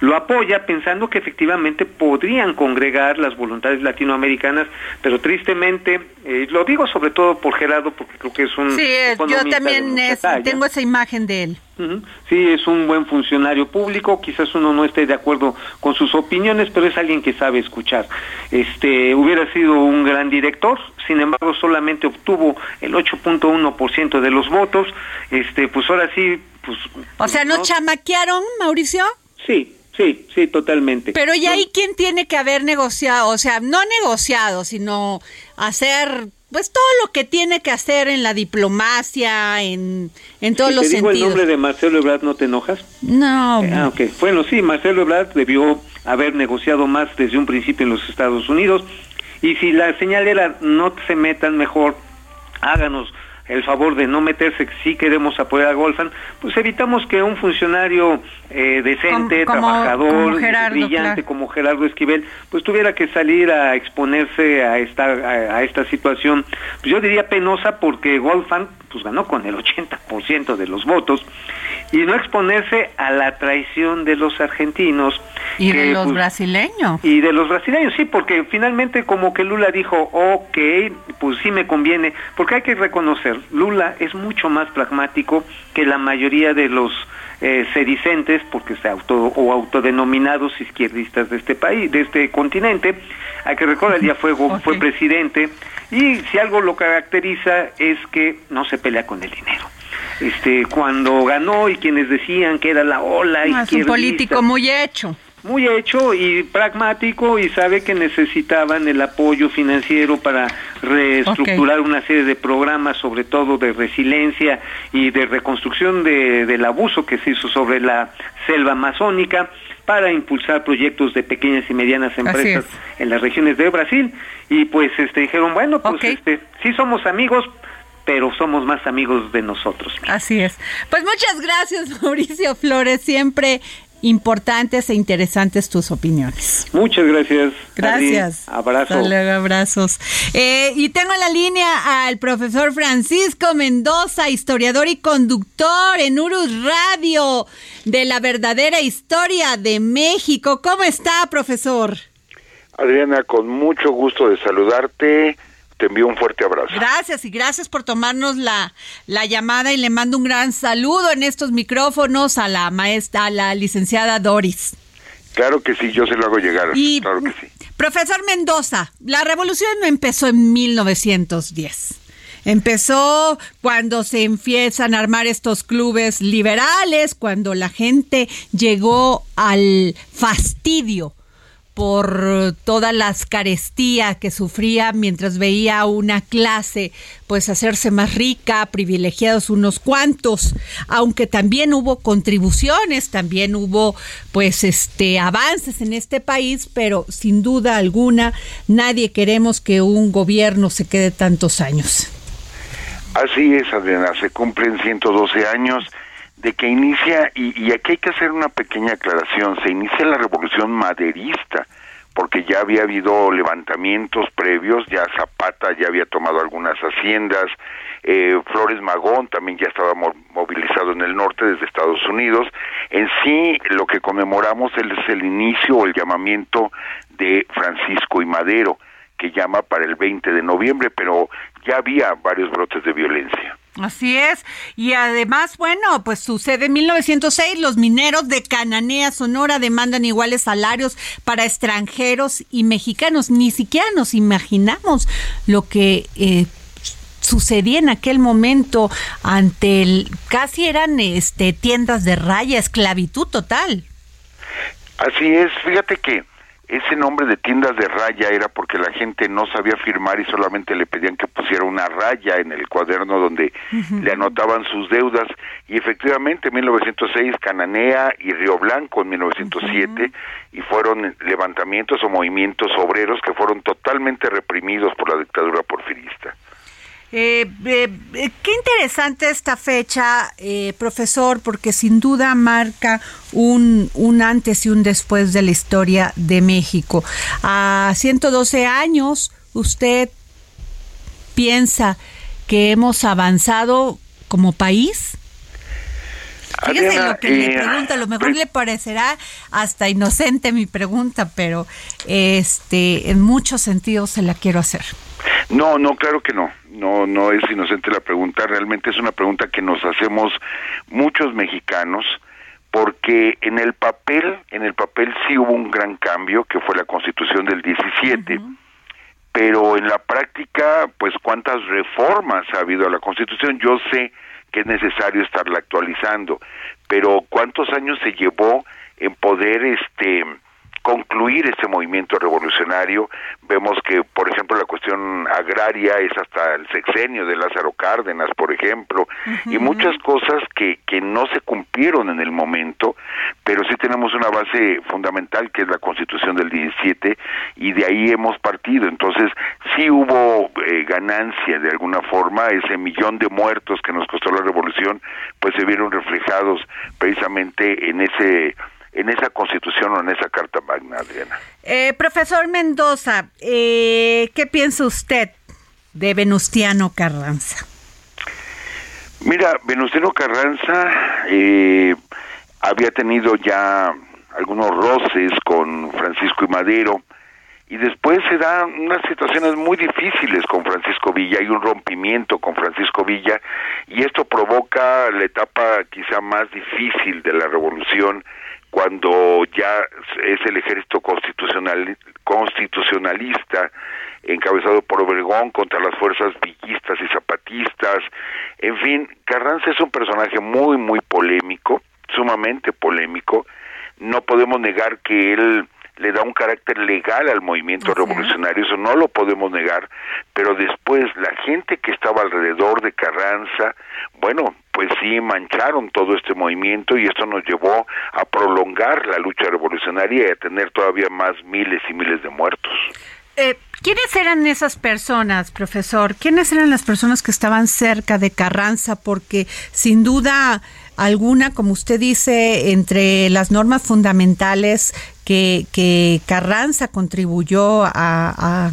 Speaker 17: lo apoya pensando que efectivamente podrían congregar las voluntades latinoamericanas, pero tristemente, eh, lo digo sobre todo por Gerardo, porque creo que es un
Speaker 4: Sí, eh, yo también es- tengo esa imagen de él.
Speaker 17: Sí, es un buen funcionario público, quizás uno no esté de acuerdo con sus opiniones, pero es alguien que sabe escuchar. Este, hubiera sido un gran director, sin embargo, solamente obtuvo el 8.1% de los votos. Este, pues ahora sí, pues
Speaker 4: O sea, ¿nos chamaquearon, Mauricio?
Speaker 17: sí, sí, sí, totalmente.
Speaker 4: Pero ¿y ahí quién tiene que haber negociado? O sea, no negociado, sino hacer pues todo lo que tiene que hacer en la diplomacia, en, en todos
Speaker 17: Si
Speaker 4: los
Speaker 17: te digo el nombre de Marcelo Ebrard, ¿no te enojas?
Speaker 4: No,
Speaker 17: Ah, ok. Bueno, sí, Marcelo Ebrard debió haber negociado más desde un principio en los Estados Unidos. Y si la señal era no se metan mejor, háganos el favor de no meterse si queremos apoyar a Golfan, pues evitamos que un funcionario eh, decente,
Speaker 4: Como-
Speaker 17: trabajador,
Speaker 4: como Gerardo,
Speaker 17: brillante
Speaker 4: claro.
Speaker 17: como Gerardo Esquivel, pues tuviera que salir a exponerse a esta a, a esta situación, pues yo diría penosa porque Golfan pues ganó con el 80% de los votos y no exponerse a la traición de los argentinos
Speaker 4: y de los
Speaker 17: pues,
Speaker 4: brasileños.
Speaker 17: y de los brasileños, sí, porque finalmente como que Lula dijo, ok, pues sí me conviene, porque hay que reconocer, Lula es mucho más pragmático que la mayoría de los eh, sedicentes, porque se auto o autodenominados izquierdistas de este país, de este continente. Hay que recordar, ya fue, go- fue presidente y si algo lo caracteriza es que no se pelea con el dinero. Este, cuando ganó y quienes decían que era la ola
Speaker 4: No, es un político muy hecho.
Speaker 17: muy hecho y pragmático y sabe que necesitaban el apoyo financiero para reestructurar una serie de programas, sobre todo de resiliencia y de reconstrucción de- del abuso que se hizo sobre la selva amazónica para impulsar proyectos de pequeñas y medianas empresas en las regiones de Brasil. Y pues este dijeron bueno pues este sí somos amigos pero somos más amigos de nosotros
Speaker 4: Así es. Pues muchas gracias, <laughs> Mauricio Flores. Siempre importantes e interesantes tus opiniones.
Speaker 17: muchas gracias
Speaker 4: Gracias.
Speaker 17: Adri. abrazo
Speaker 4: Hasta luego, abrazos. Eh, y tengo en la línea al profesor Francisco Mendoza, historiador y conductor en Urus Radio de la verdadera historia de México. ¿Cómo está, profesor?
Speaker 18: Adriana, con mucho gusto de saludarte. Te envío un fuerte abrazo.
Speaker 4: Gracias y gracias por tomarnos la, la llamada y le mando un gran saludo en estos micrófonos a la maestra, a la licenciada Doris.
Speaker 18: Claro que sí, yo se lo hago llegar.
Speaker 4: Y-
Speaker 18: Claro que sí.
Speaker 4: Profesor Mendoza, la revolución no empezó en 1910. Empezó cuando se empiezan a armar estos clubes liberales, cuando la gente llegó al fastidio por todas las carestías que sufría mientras veía una clase pues hacerse más rica, privilegiados unos cuantos, aunque también hubo contribuciones, también hubo pues este avances en este país, pero sin duda alguna nadie queremos que un gobierno se quede tantos años.
Speaker 18: Así es, Adriana, se cumplen 112 años de que inicia, y, aquí hay que hacer una pequeña aclaración, se inicia la revolución maderista, porque ya había habido levantamientos previos, ya Zapata ya había tomado algunas haciendas, eh, Flores Magón también ya estaba movilizado en el norte desde Estados Unidos. En sí, lo que conmemoramos es el inicio o el llamamiento de Francisco y Madero, que llama para el 20 de noviembre, pero ya había varios brotes de violencia.
Speaker 4: Así es. Y además, bueno, pues sucede en 1906, los mineros de Cananea, Sonora, demandan iguales salarios para extranjeros y mexicanos. Ni siquiera nos imaginamos lo que eh, sucedía en aquel momento ante el casi eran este tiendas de raya, esclavitud total.
Speaker 18: Así es, fíjate que ese nombre de tiendas de raya era porque la gente no sabía firmar y solamente le pedían que pusiera una raya en el cuaderno donde le anotaban sus deudas. Y efectivamente en 1906 Cananea y Río Blanco en 1907 y fueron levantamientos o movimientos obreros que fueron totalmente reprimidos por la dictadura porfirista.
Speaker 4: Eh, eh, eh, qué interesante esta fecha, eh, profesor, porque sin duda marca un, un, antes y un después de la historia de México. A 112 años, ¿usted piensa que hemos avanzado como país? Fíjese lo que me pregunta, a lo mejor le parecerá hasta inocente mi pregunta, pero este en muchos sentidos se la quiero hacer.
Speaker 18: No, no, claro que no. No, no es inocente la pregunta. Realmente es una pregunta que nos hacemos muchos mexicanos porque en el papel, en el papel sí hubo un gran cambio que fue la Constitución del 17. Pero en la práctica, pues cuántas reformas ha habido a la Constitución, yo sé que es necesario estarla actualizando, pero cuántos años se llevó en poder este concluir ese movimiento revolucionario. Vemos que, por ejemplo, la cuestión agraria es hasta el sexenio de Lázaro Cárdenas, por ejemplo, y muchas cosas que, que no se cumplieron en el momento, pero sí tenemos una base fundamental que es la Constitución del 17 y de ahí hemos partido. Entonces, sí hubo eh, ganancia de alguna forma, ese millón de muertos que nos costó la revolución, pues se vieron reflejados precisamente en ese en esa constitución o en esa carta magna, Adriana.
Speaker 4: Eh, profesor Mendoza, eh, ¿qué piensa usted de Venustiano Carranza?
Speaker 18: Mira, Venustiano Carranza eh, había tenido ya algunos roces con Francisco y Madero y después se dan unas situaciones muy difíciles con Francisco Villa, hay un rompimiento con Francisco Villa y esto provoca la etapa quizá más difícil de la revolución cuando ya es el ejército constitucional constitucionalista encabezado por Obregón contra las fuerzas villistas y zapatistas. En fin, Carranza es un personaje muy muy polémico, sumamente polémico. No podemos negar que él le da un carácter legal al movimiento revolucionario, eso no lo podemos negar, pero después la gente que estaba alrededor de Carranza, bueno, pues sí mancharon todo este movimiento y esto nos llevó a prolongar la lucha revolucionaria y a tener todavía más miles y miles de muertos.
Speaker 4: Eh, ¿Quiénes eran esas personas, profesor? ¿Quiénes eran las personas que estaban cerca de Carranza? Porque sin duda alguna, como usted dice, entre las normas fundamentales que, Carranza contribuyó a,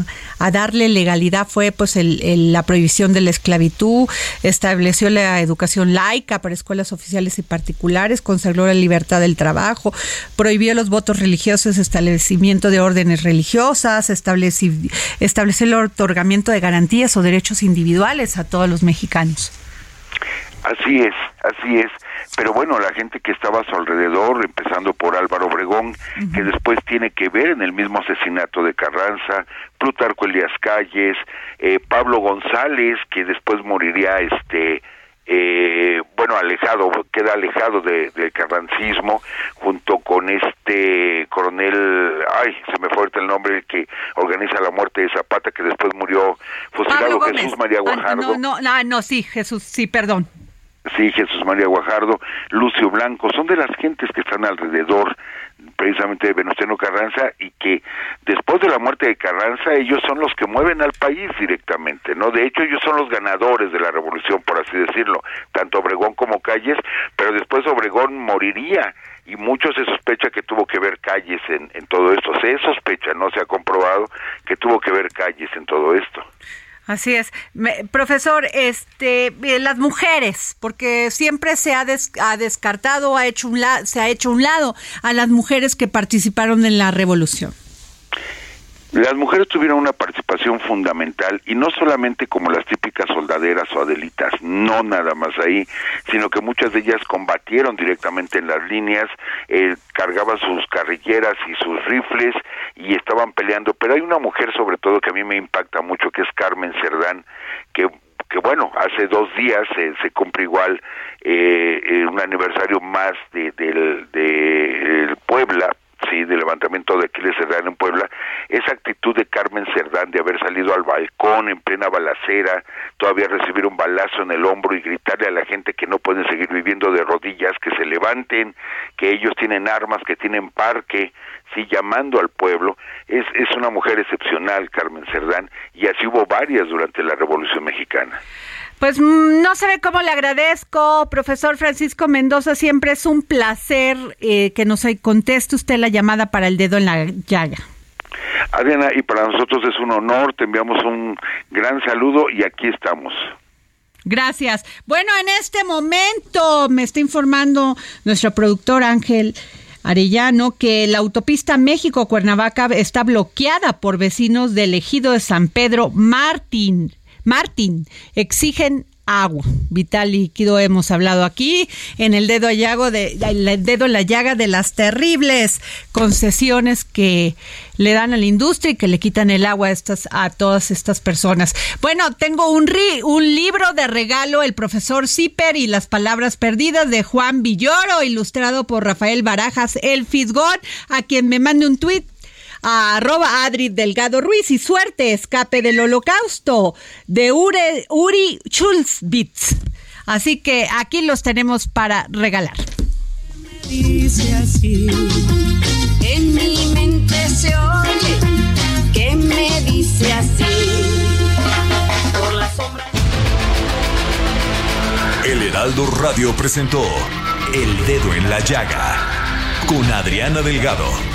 Speaker 4: darle legalidad fue pues el, la prohibición de la esclavitud, estableció la educación laica para escuelas oficiales y particulares, consagró la libertad del trabajo, prohibió los votos religiosos, establecimiento de órdenes religiosas, estableció el otorgamiento de garantías o derechos individuales a todos los mexicanos.
Speaker 18: Así es, así es. Pero bueno, la gente que estaba a su alrededor, empezando por Álvaro Obregón, que después tiene que ver en el mismo asesinato de Carranza, Plutarco Elías Calles, eh, Pablo González, que después moriría este eh, bueno, alejado, queda alejado del de carrancismo, junto con este coronel, ay, se me fue el nombre, que organiza la muerte de Zapata, que después murió fusilado, Jesús María ah, Guajardo.
Speaker 4: no, no, no, sí, Jesús, sí, perdón.
Speaker 18: Sí, Jesús María Guajardo, Lucio Blanco, son de las gentes que están alrededor precisamente de Venustiano Carranza y que después de la muerte de Carranza ellos son los que mueven al país directamente, ¿no? De hecho ellos son los ganadores de la revolución, por así decirlo, tanto Obregón como Calles, pero después Obregón moriría y mucho se sospecha que tuvo que ver calles en, en todo esto. Se sospecha, no se ha comprobado que tuvo que ver calles en todo esto.
Speaker 4: Así es. profesor, este, eh, las mujeres, porque siempre se ha, ha descartado, ha hecho un se ha hecho un lado a las mujeres que participaron en la revolución.
Speaker 18: Las mujeres tuvieron una participación fundamental y no solamente como las típicas soldaderas o adelitas, no nada más ahí, sino que muchas de ellas combatieron directamente en las líneas, eh, cargaban sus carrilleras y sus rifles y estaban peleando. Pero hay una mujer sobre todo que a mí me impacta mucho, que es Carmen Cerdán, que bueno, hace dos días se cumple igual eh, eh, un aniversario más de, de Puebla, sí, de levantamiento de Aquiles Cerdán en Puebla, esa actitud de Carmen Cerdán de haber salido al balcón en plena balacera, todavía recibir un balazo en el hombro y gritarle a la gente que no pueden seguir viviendo de rodillas, que se levanten, que ellos tienen armas, que tienen parque, sí, llamando al pueblo, es, es una mujer excepcional, Carmen Cerdán, y así hubo varias durante la Revolución Mexicana.
Speaker 4: Pues mm, no sabe cómo le agradezco, profesor Francisco Mendoza. Siempre es un placer eh, que nos conteste usted la llamada para el dedo en la llaga.
Speaker 18: Adriana, y para nosotros es un honor, te enviamos un gran saludo y aquí estamos.
Speaker 4: Gracias. Bueno, en este momento me está informando nuestro productor Ángel Arellano que la autopista México-Cuernavaca está bloqueada por vecinos del ejido de San Pedro Martín. Martín, exigen agua, vital líquido. Hemos hablado aquí en el dedo llago de el dedo en la llaga de las terribles concesiones que le dan a la industria y que le quitan el agua a estas a todas estas personas. Bueno, tengo un un libro de regalo, el profesor Zipper y las palabras perdidas de Juan Villoro, ilustrado por Rafael Barajas, el Fisgón, a quien me mande un tuit a arroba Adri Delgado Ruiz y suerte, escape del holocausto de Uri, Uri Schulzbitz. Así que aquí los tenemos para regalar.
Speaker 2: Dice así, en mi mente se oye que me dice así. Por la sombra.
Speaker 1: El Heraldo Radio presentó El Dedo en la Llaga con Adriana Delgado.